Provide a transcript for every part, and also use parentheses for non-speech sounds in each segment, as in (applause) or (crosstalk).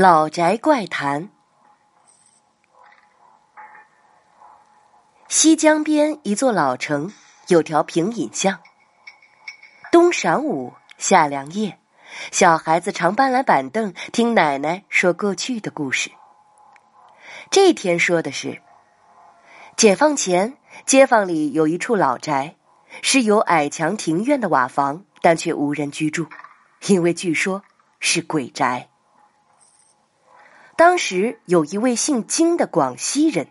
老宅怪谈。西江边一座老城，有条平隐巷。冬晌午，夏凉夜，小孩子常搬来板凳，听奶奶说过去的故事。这天说的是，解放前，街坊里有一处老宅，是有矮墙庭院的瓦房，但却无人居住，因为据说是鬼宅。当时有一位姓金的广西人。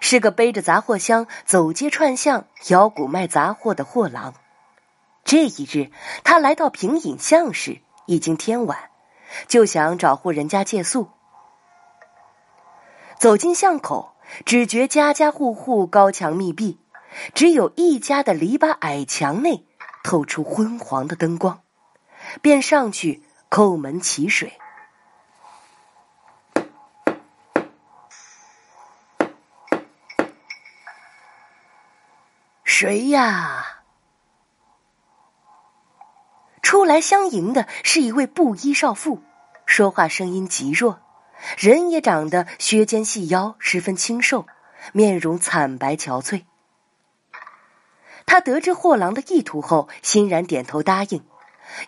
是个背着杂货箱走街串巷、摇鼓卖杂货的货郎。这一日，他来到平隐巷时，已经天晚，就想找户人家借宿。走进巷口，只觉家家户户高墙密闭，只有一家的篱笆矮墙内透出昏黄的灯光，便上去叩门祈水。谁呀？出来相迎的是一位布衣少妇，说话声音极弱，人也长得削肩细腰，十分清瘦，面容惨白憔悴。他得知货郎的意图后，欣然点头答应，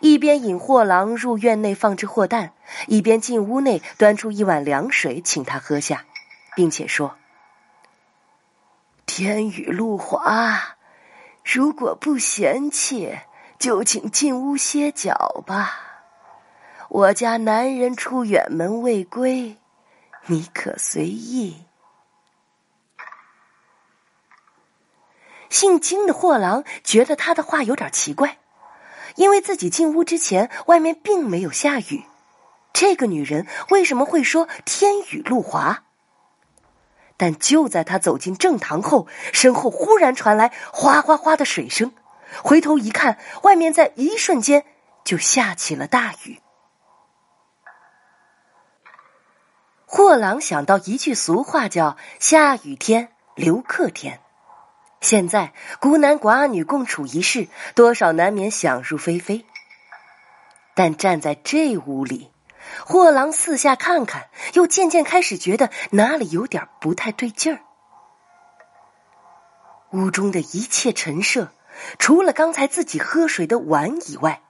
一边引货郎入院内放置货担，一边进屋内端出一碗凉水请他喝下，并且说：“天雨路滑。”如果不嫌弃，就请进屋歇脚吧。我家男人出远门未归，你可随意。姓金的货郎觉得他的话有点奇怪，因为自己进屋之前，外面并没有下雨，这个女人为什么会说天雨路滑？但就在他走进正堂后，身后忽然传来哗哗哗的水声。回头一看，外面在一瞬间就下起了大雨。货郎想到一句俗话，叫“下雨天留客天”。现在孤男寡女共处一室，多少难免想入非非。但站在这屋里。货郎四下看看，又渐渐开始觉得哪里有点不太对劲儿。屋中的一切陈设，除了刚才自己喝水的碗以外，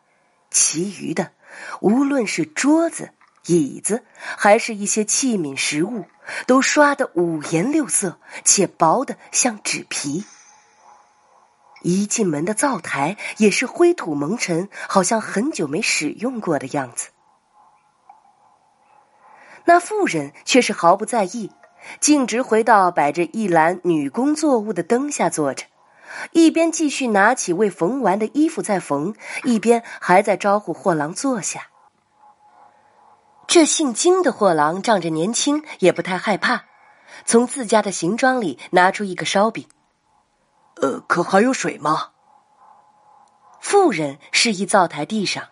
其余的，无论是桌子、椅子，还是一些器皿食物，都刷得五颜六色，且薄的像纸皮。一进门的灶台也是灰土蒙尘，好像很久没使用过的样子。那妇人却是毫不在意，径直回到摆着一篮女工作物的灯下坐着，一边继续拿起未缝完的衣服在缝，一边还在招呼货郎坐下。这姓金的货郎仗着年轻，也不太害怕，从自家的行装里拿出一个烧饼。呃，可还有水吗？妇人示意灶台地上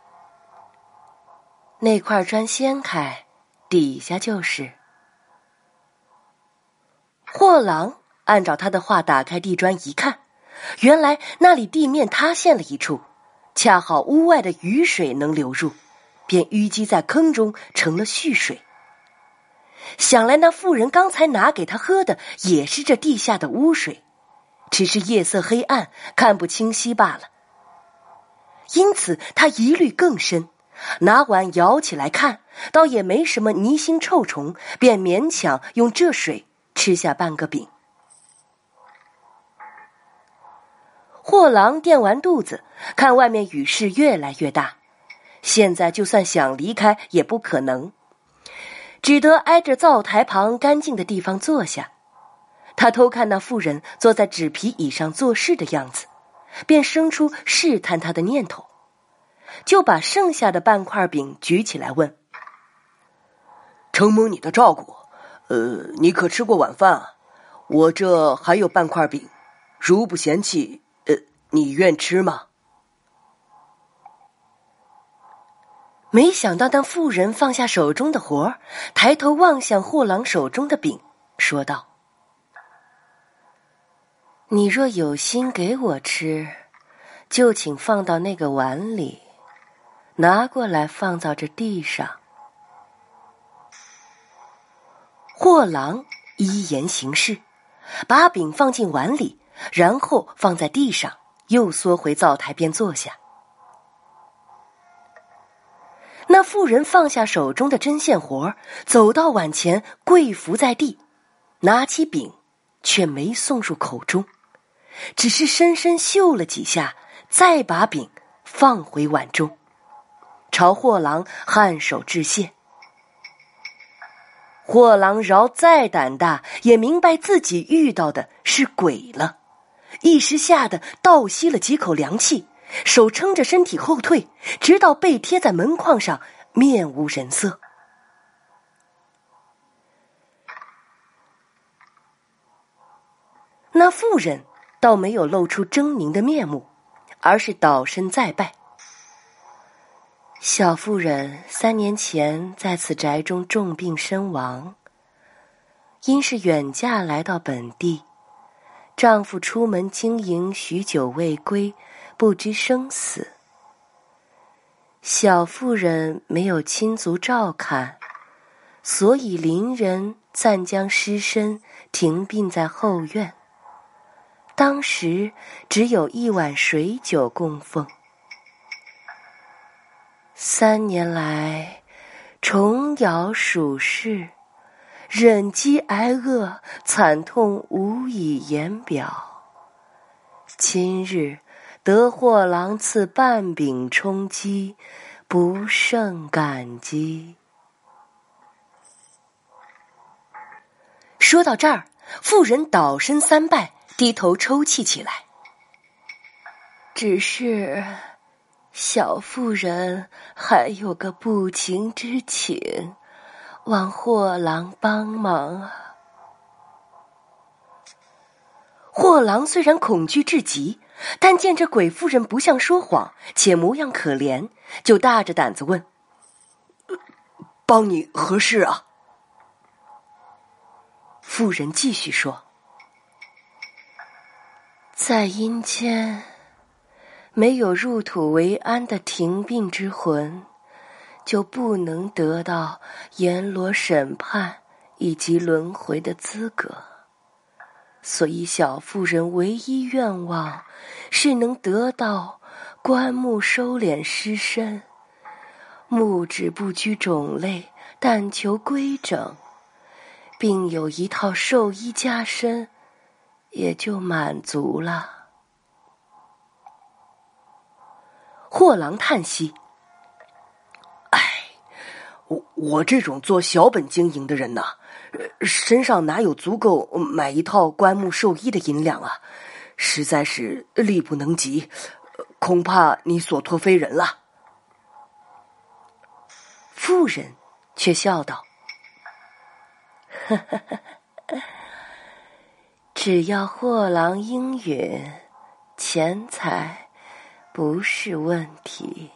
那块砖掀开。底下就是。货郎按照他的话打开地砖一看，原来那里地面塌陷了一处，恰好屋外的雨水能流入，便淤积在坑中成了蓄水。想来那妇人刚才拿给他喝的也是这地下的污水，只是夜色黑暗看不清晰罢了。因此他疑虑更深。拿碗舀起来看，倒也没什么泥腥臭虫，便勉强用这水吃下半个饼。货郎垫完肚子，看外面雨势越来越大，现在就算想离开也不可能，只得挨着灶台旁干净的地方坐下。他偷看那妇人坐在纸皮椅上做事的样子，便生出试探他的念头。就把剩下的半块饼举起来问：“承蒙你的照顾，呃，你可吃过晚饭啊？我这还有半块饼，如不嫌弃，呃，你愿吃吗？”没想到那妇人放下手中的活儿，抬头望向货郎手中的饼，说道：“你若有心给我吃，就请放到那个碗里。”拿过来放到这地上。货郎依言行事，把饼放进碗里，然后放在地上，又缩回灶台边坐下。那妇人放下手中的针线活走到碗前，跪伏在地，拿起饼，却没送入口中，只是深深嗅了几下，再把饼放回碗中，朝货郎颔首致谢。货郎饶再胆大，也明白自己遇到的是鬼了，一时吓得倒吸了几口凉气。手撑着身体后退，直到背贴在门框上，面无人色。那妇人倒没有露出狰狞的面目，而是倒身再拜。小妇人三年前在此宅中重病身亡，因是远嫁来到本地，丈夫出门经营许久未归。不知生死，小妇人没有亲族照看，所以邻人暂将尸身停殡在后院。当时只有一碗水酒供奉。三年来，虫咬鼠噬，忍饥挨饿，惨痛无以言表。今日。得货郎赐半饼充饥，不胜感激。说到这儿，妇人倒身三拜，低头抽泣起来。只是小妇人还有个不情之请，望货郎帮忙啊！货郎虽然恐惧至极。但见这鬼妇人不像说谎，且模样可怜，就大着胆子问：“帮你何事啊？”妇人继续说：“在阴间，没有入土为安的停病之魂，就不能得到阎罗审判以及轮回的资格。”所以，小妇人唯一愿望是能得到棺木收敛尸身，木质不拘种类，但求规整，并有一套寿衣加身，也就满足了。货郎叹息：“哎，我我这种做小本经营的人呐。”身上哪有足够买一套棺木寿衣的银两啊？实在是力不能及，恐怕你所托非人了。妇人却笑道：“ (laughs) 只要货郎应允，钱财不是问题。”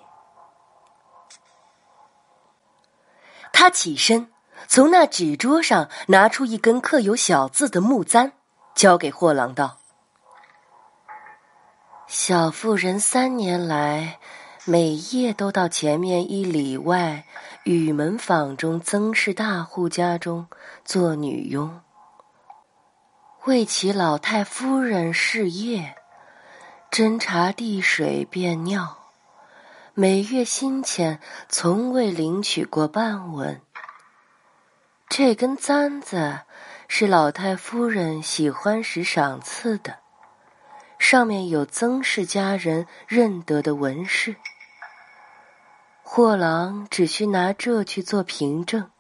他起身。从那纸桌上拿出一根刻有小字的木簪，交给货郎道：“小妇人三年来，每夜都到前面一里外雨门坊中曾氏大户家中做女佣，为其老太夫人事业，斟茶递水便尿，每月薪钱从未领取过半文。”这根簪子是老太夫人喜欢时赏赐的，上面有曾氏家人认得的纹饰。货郎只需拿这去做凭证，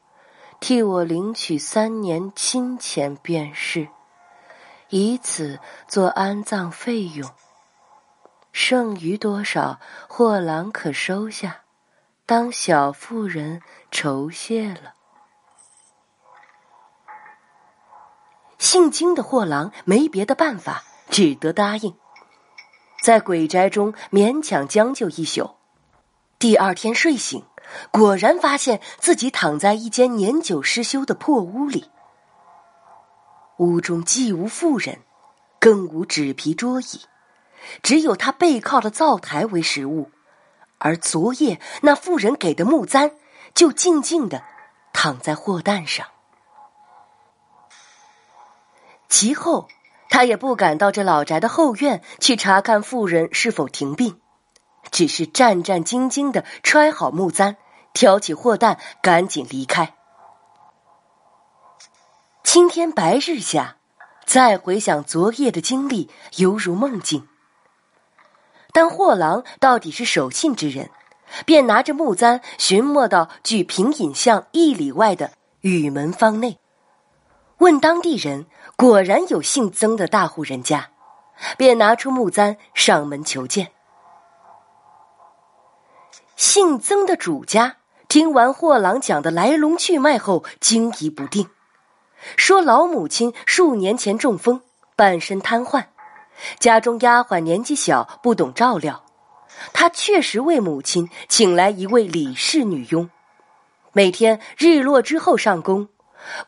替我领取三年金钱便是，以此做安葬费用。剩余多少，货郎可收下，当小妇人酬谢了。姓金的货郎没别的办法，只得答应，在鬼宅中勉强将就一宿。第二天睡醒，果然发现自己躺在一间年久失修的破屋里。屋中既无妇人，更无纸皮桌椅，只有他背靠的灶台为食物，而昨夜那妇人给的木簪就静静的躺在货担上。其后，他也不敢到这老宅的后院去查看妇人是否停病，只是战战兢兢的揣好木簪，挑起货担，赶紧离开。青天白日下，再回想昨夜的经历，犹如梦境。但货郎到底是守信之人，便拿着木簪寻摸到距平隐巷一里外的雨门坊内，问当地人。果然有姓曾的大户人家，便拿出木簪上门求见。姓曾的主家听完货郎讲的来龙去脉后，惊疑不定，说老母亲数年前中风，半身瘫痪，家中丫鬟年纪小，不懂照料。他确实为母亲请来一位李氏女佣，每天日落之后上工，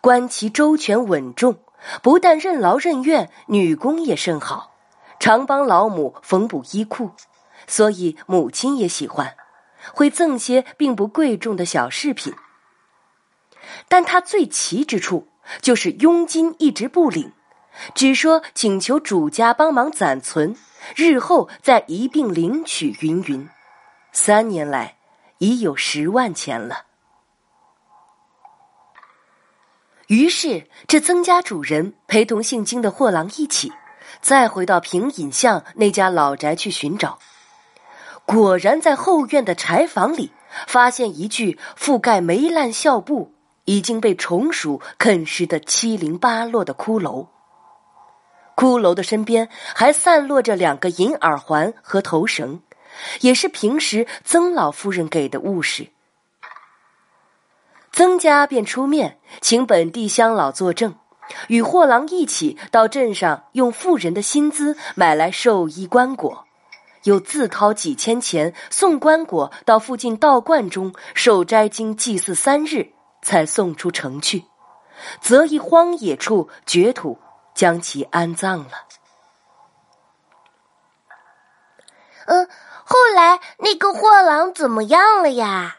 观其周全稳重。不但任劳任怨，女工也甚好，常帮老母缝补衣裤，所以母亲也喜欢，会赠些并不贵重的小饰品。但他最奇之处就是佣金一直不领，只说请求主家帮忙攒存，日后再一并领取。云云，三年来已有十万钱了。于是，这曾家主人陪同姓金的货郎一起，再回到平隐巷那家老宅去寻找。果然，在后院的柴房里，发现一具覆盖霉烂孝布、已经被虫鼠啃食的七零八落的骷髅。骷髅的身边还散落着两个银耳环和头绳，也是平时曾老夫人给的物事。曾家便出面请本地乡老作证，与货郎一起到镇上用富人的薪资买来寿衣棺椁，又自掏几千钱送棺椁到附近道观中受斋经祭祀三日，才送出城去，择一荒野处掘土将其安葬了。嗯，后来那个货郎怎么样了呀？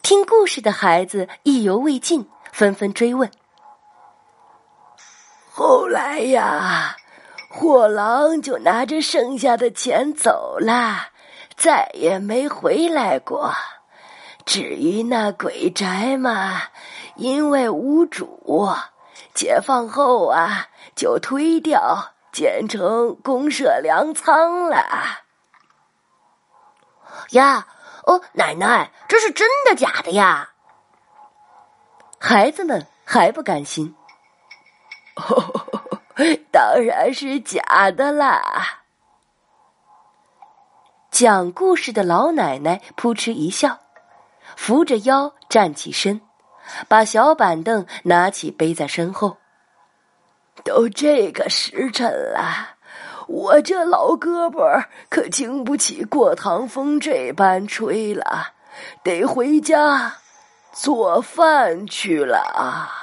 听故事的孩子意犹未尽，纷纷追问。后来呀，货郎就拿着剩下的钱走了，再也没回来过。至于那鬼宅嘛，因为无主，解放后啊，就推掉，建成公社粮仓了。呀。哦，奶奶，这是真的假的呀？孩子们还不甘心。(laughs) 当然是假的啦！讲故事的老奶奶扑哧一笑，扶着腰站起身，把小板凳拿起背在身后。都这个时辰了。我这老胳膊可经不起过堂风这般吹了，得回家做饭去了啊。